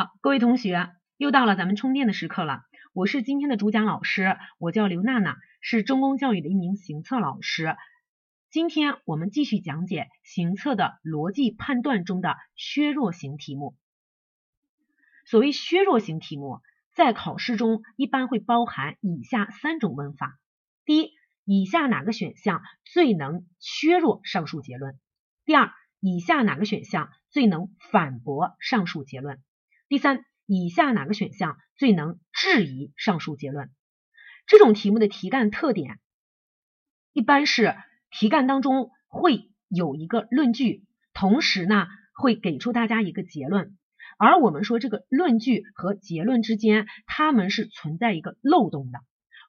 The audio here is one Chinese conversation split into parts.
好，各位同学，又到了咱们充电的时刻了。我是今天的主讲老师，我叫刘娜娜，是中公教育的一名行测老师。今天我们继续讲解行测的逻辑判断中的削弱型题目。所谓削弱型题目，在考试中一般会包含以下三种问法：第一，以下哪个选项最能削弱上述结论？第二，以下哪个选项最能反驳上述结论？第三，以下哪个选项最能质疑上述结论？这种题目的题干特点，一般是题干当中会有一个论据，同时呢会给出大家一个结论，而我们说这个论据和结论之间，它们是存在一个漏洞的，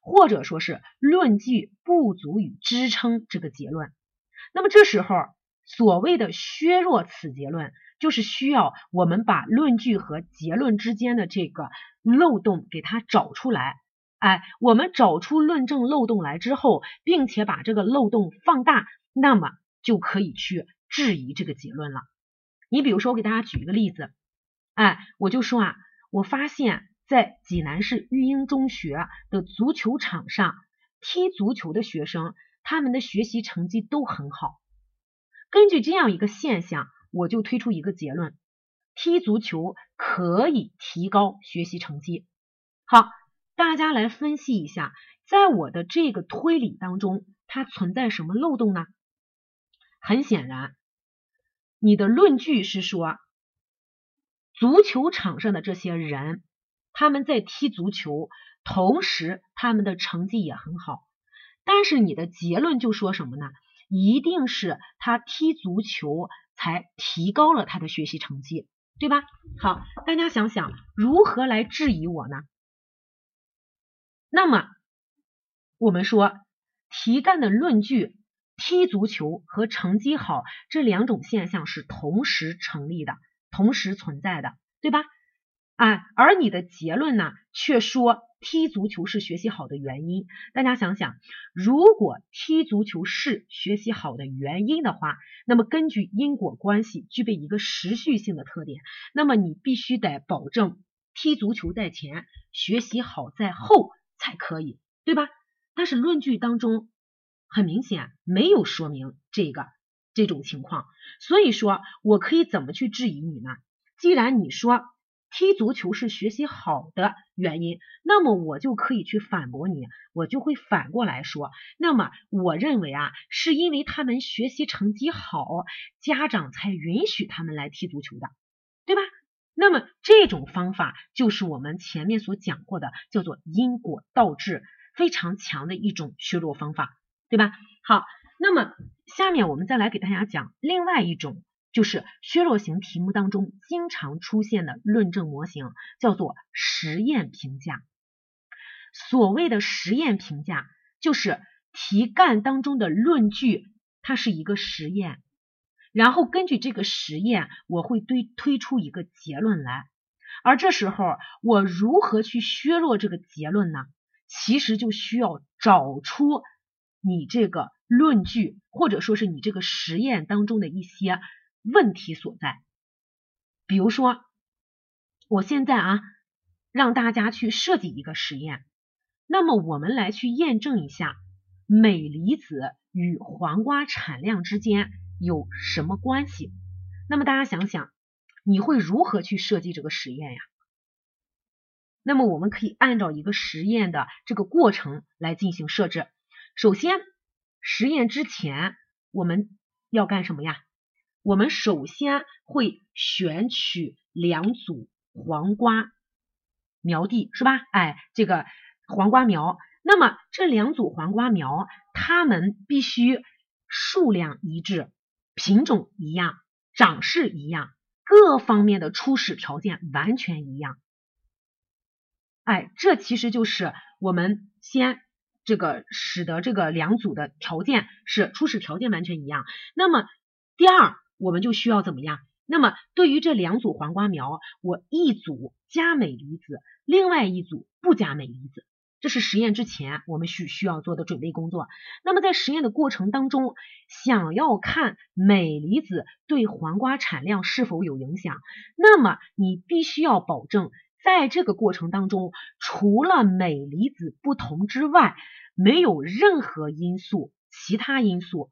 或者说是论据不足以支撑这个结论。那么这时候。所谓的削弱此结论，就是需要我们把论据和结论之间的这个漏洞给它找出来。哎，我们找出论证漏洞来之后，并且把这个漏洞放大，那么就可以去质疑这个结论了。你比如说，我给大家举一个例子，哎，我就说啊，我发现，在济南市育英中学的足球场上踢足球的学生，他们的学习成绩都很好。根据这样一个现象，我就推出一个结论：踢足球可以提高学习成绩。好，大家来分析一下，在我的这个推理当中，它存在什么漏洞呢？很显然，你的论据是说，足球场上的这些人，他们在踢足球，同时他们的成绩也很好。但是你的结论就说什么呢？一定是他踢足球才提高了他的学习成绩，对吧？好，大家想想如何来质疑我呢？那么我们说题干的论据，踢足球和成绩好这两种现象是同时成立的，同时存在的，对吧？啊，而你的结论呢，却说。踢足球是学习好的原因，大家想想，如果踢足球是学习好的原因的话，那么根据因果关系具备一个时序性的特点，那么你必须得保证踢足球在前，学习好在后才可以，对吧？但是论据当中很明显没有说明这个这种情况，所以说我可以怎么去质疑你呢？既然你说。踢足球是学习好的原因，那么我就可以去反驳你，我就会反过来说，那么我认为啊，是因为他们学习成绩好，家长才允许他们来踢足球的，对吧？那么这种方法就是我们前面所讲过的，叫做因果倒置，非常强的一种削弱方法，对吧？好，那么下面我们再来给大家讲另外一种。就是削弱型题目当中经常出现的论证模型，叫做实验评价。所谓的实验评价，就是题干当中的论据，它是一个实验，然后根据这个实验，我会推推出一个结论来。而这时候，我如何去削弱这个结论呢？其实就需要找出你这个论据，或者说是你这个实验当中的一些。问题所在，比如说，我现在啊，让大家去设计一个实验，那么我们来去验证一下镁离子与黄瓜产量之间有什么关系。那么大家想想，你会如何去设计这个实验呀？那么我们可以按照一个实验的这个过程来进行设置。首先，实验之前我们要干什么呀？我们首先会选取两组黄瓜苗地，是吧？哎，这个黄瓜苗，那么这两组黄瓜苗，它们必须数量一致，品种一样，长势一样，各方面的初始条件完全一样。哎，这其实就是我们先这个使得这个两组的条件是初始条件完全一样。那么第二。我们就需要怎么样？那么对于这两组黄瓜苗，我一组加镁离子，另外一组不加镁离子。这是实验之前我们需需要做的准备工作。那么在实验的过程当中，想要看镁离子对黄瓜产量是否有影响，那么你必须要保证在这个过程当中，除了镁离子不同之外，没有任何因素，其他因素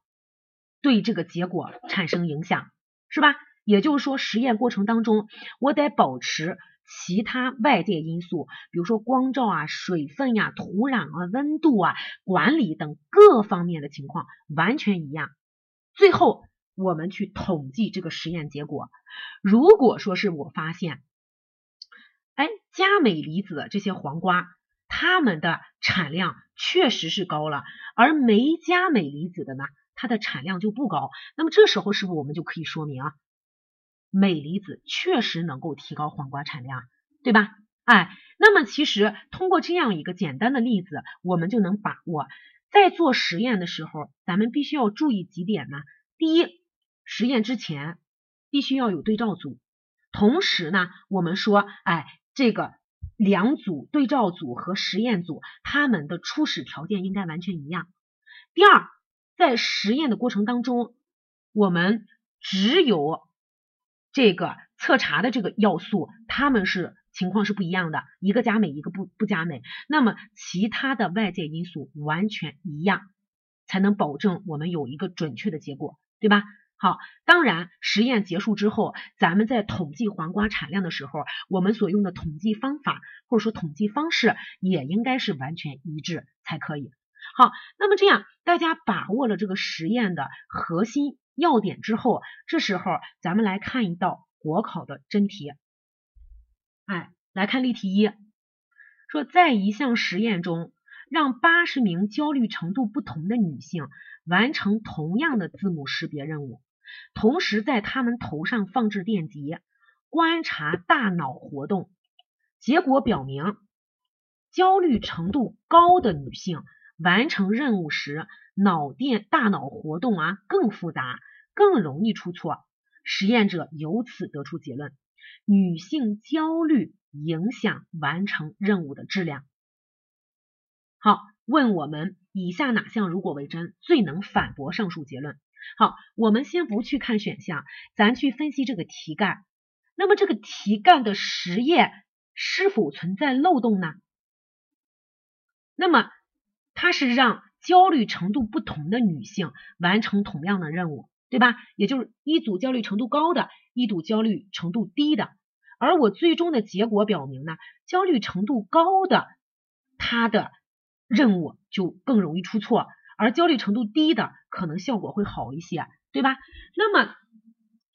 对这个结果产生影响，是吧？也就是说，实验过程当中，我得保持。其他外界因素，比如说光照啊、水分呀、土壤啊、温度啊、管理等各方面的情况完全一样。最后我们去统计这个实验结果。如果说是我发现，哎，加镁离子的这些黄瓜，它们的产量确实是高了，而没加镁离子的呢，它的产量就不高。那么这时候是不是我们就可以说明啊？镁离子确实能够提高黄瓜产量，对吧？哎，那么其实通过这样一个简单的例子，我们就能把握，在做实验的时候，咱们必须要注意几点呢？第一，实验之前必须要有对照组，同时呢，我们说，哎，这个两组对照组和实验组，他们的初始条件应该完全一样。第二，在实验的过程当中，我们只有这个测查的这个要素，他们是情况是不一样的，一个加镁，一个不不加镁。那么其他的外界因素完全一样，才能保证我们有一个准确的结果，对吧？好，当然实验结束之后，咱们在统计黄瓜产量的时候，我们所用的统计方法或者说统计方式也应该是完全一致才可以。好，那么这样大家把握了这个实验的核心。要点之后，这时候咱们来看一道国考的真题。哎，来看例题一，说在一项实验中，让八十名焦虑程度不同的女性完成同样的字母识别任务，同时在她们头上放置电极，观察大脑活动。结果表明，焦虑程度高的女性完成任务时，脑电大脑活动啊更复杂。更容易出错，实验者由此得出结论：女性焦虑影响完成任务的质量。好，问我们以下哪项如果为真，最能反驳上述结论？好，我们先不去看选项，咱去分析这个题干。那么这个题干的实验是否存在漏洞呢？那么它是让焦虑程度不同的女性完成同样的任务。对吧？也就是一组焦虑程度高的，一组焦虑程度低的，而我最终的结果表明呢，焦虑程度高的，它的任务就更容易出错，而焦虑程度低的可能效果会好一些，对吧？那么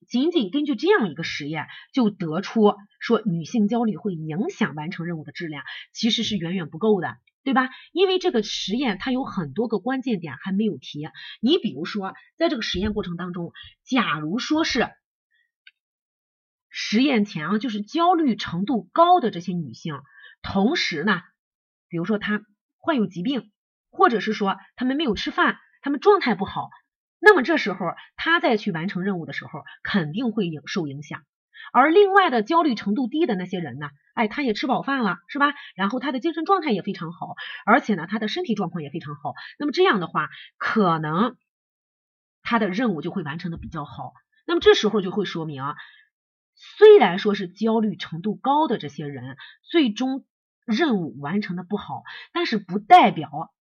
仅仅根据这样一个实验就得出说女性焦虑会影响完成任务的质量，其实是远远不够的。对吧？因为这个实验它有很多个关键点还没有提。你比如说，在这个实验过程当中，假如说是实验前啊，就是焦虑程度高的这些女性，同时呢，比如说她患有疾病，或者是说她们没有吃饭，她们状态不好，那么这时候她再去完成任务的时候，肯定会影受影响。而另外的焦虑程度低的那些人呢？哎，他也吃饱饭了，是吧？然后他的精神状态也非常好，而且呢，他的身体状况也非常好。那么这样的话，可能他的任务就会完成的比较好。那么这时候就会说明，虽然说是焦虑程度高的这些人，最终任务完成的不好，但是不代表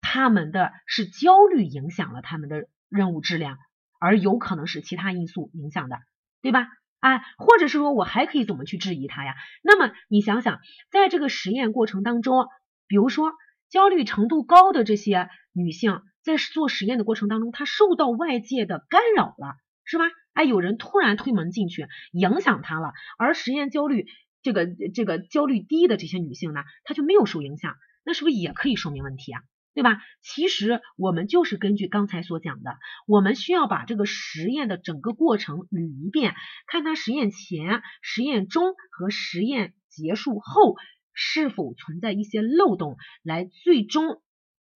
他们的是焦虑影响了他们的任务质量，而有可能是其他因素影响的，对吧？啊，或者是说我还可以怎么去质疑它呀？那么你想想，在这个实验过程当中，比如说焦虑程度高的这些女性，在做实验的过程当中，她受到外界的干扰了，是吧？哎，有人突然推门进去，影响她了，而实验焦虑这个这个焦虑低的这些女性呢，她就没有受影响，那是不是也可以说明问题啊？对吧？其实我们就是根据刚才所讲的，我们需要把这个实验的整个过程捋一遍，看它实验前、实验中和实验结束后是否存在一些漏洞，来最终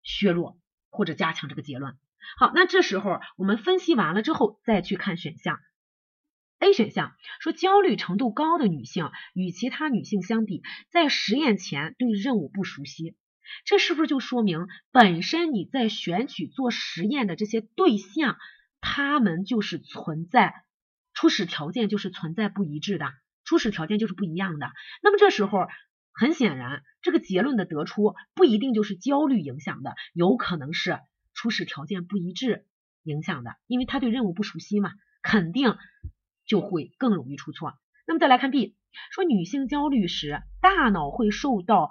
削弱或者加强这个结论。好，那这时候我们分析完了之后，再去看选项。A 选项说，焦虑程度高的女性与其他女性相比，在实验前对任务不熟悉。这是不是就说明本身你在选取做实验的这些对象，他们就是存在初始条件就是存在不一致的，初始条件就是不一样的。那么这时候很显然，这个结论的得出不一定就是焦虑影响的，有可能是初始条件不一致影响的，因为他对任务不熟悉嘛，肯定就会更容易出错。那么再来看 B，说女性焦虑时，大脑会受到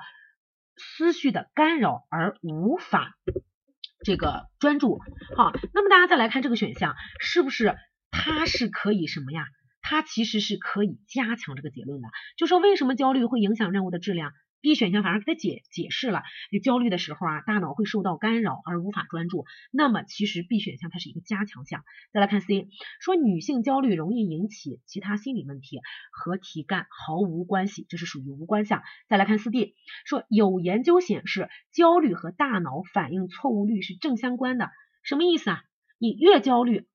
思绪的干扰而无法这个专注。好，那么大家再来看这个选项，是不是它是可以什么呀？它其实是可以加强这个结论的，就说为什么焦虑会影响任务的质量。B 选项反而给他解解释了，你焦虑的时候啊，大脑会受到干扰而无法专注。那么其实 B 选项它是一个加强项。再来看 C，说女性焦虑容易引起其他心理问题，和题干毫无关系，这是属于无关项。再来看四 D，说有研究显示焦虑和大脑反应错误率是正相关的，什么意思啊？你越焦虑，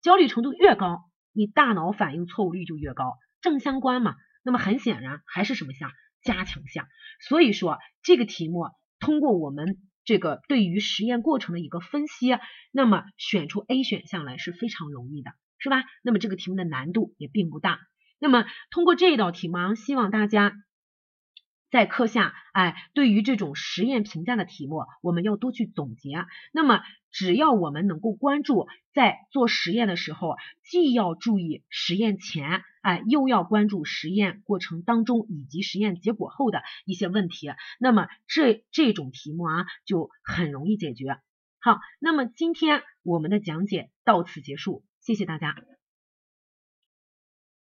焦虑程度越高，你大脑反应错误率就越高，正相关嘛？那么很显然还是什么项？加强项，所以说这个题目通过我们这个对于实验过程的一个分析，那么选出 A 选项来是非常容易的，是吧？那么这个题目的难度也并不大。那么通过这道题目，希望大家。在课下，哎，对于这种实验评价的题目，我们要多去总结。那么，只要我们能够关注，在做实验的时候，既要注意实验前，哎，又要关注实验过程当中以及实验结果后的一些问题，那么这这种题目啊，就很容易解决。好，那么今天我们的讲解到此结束，谢谢大家。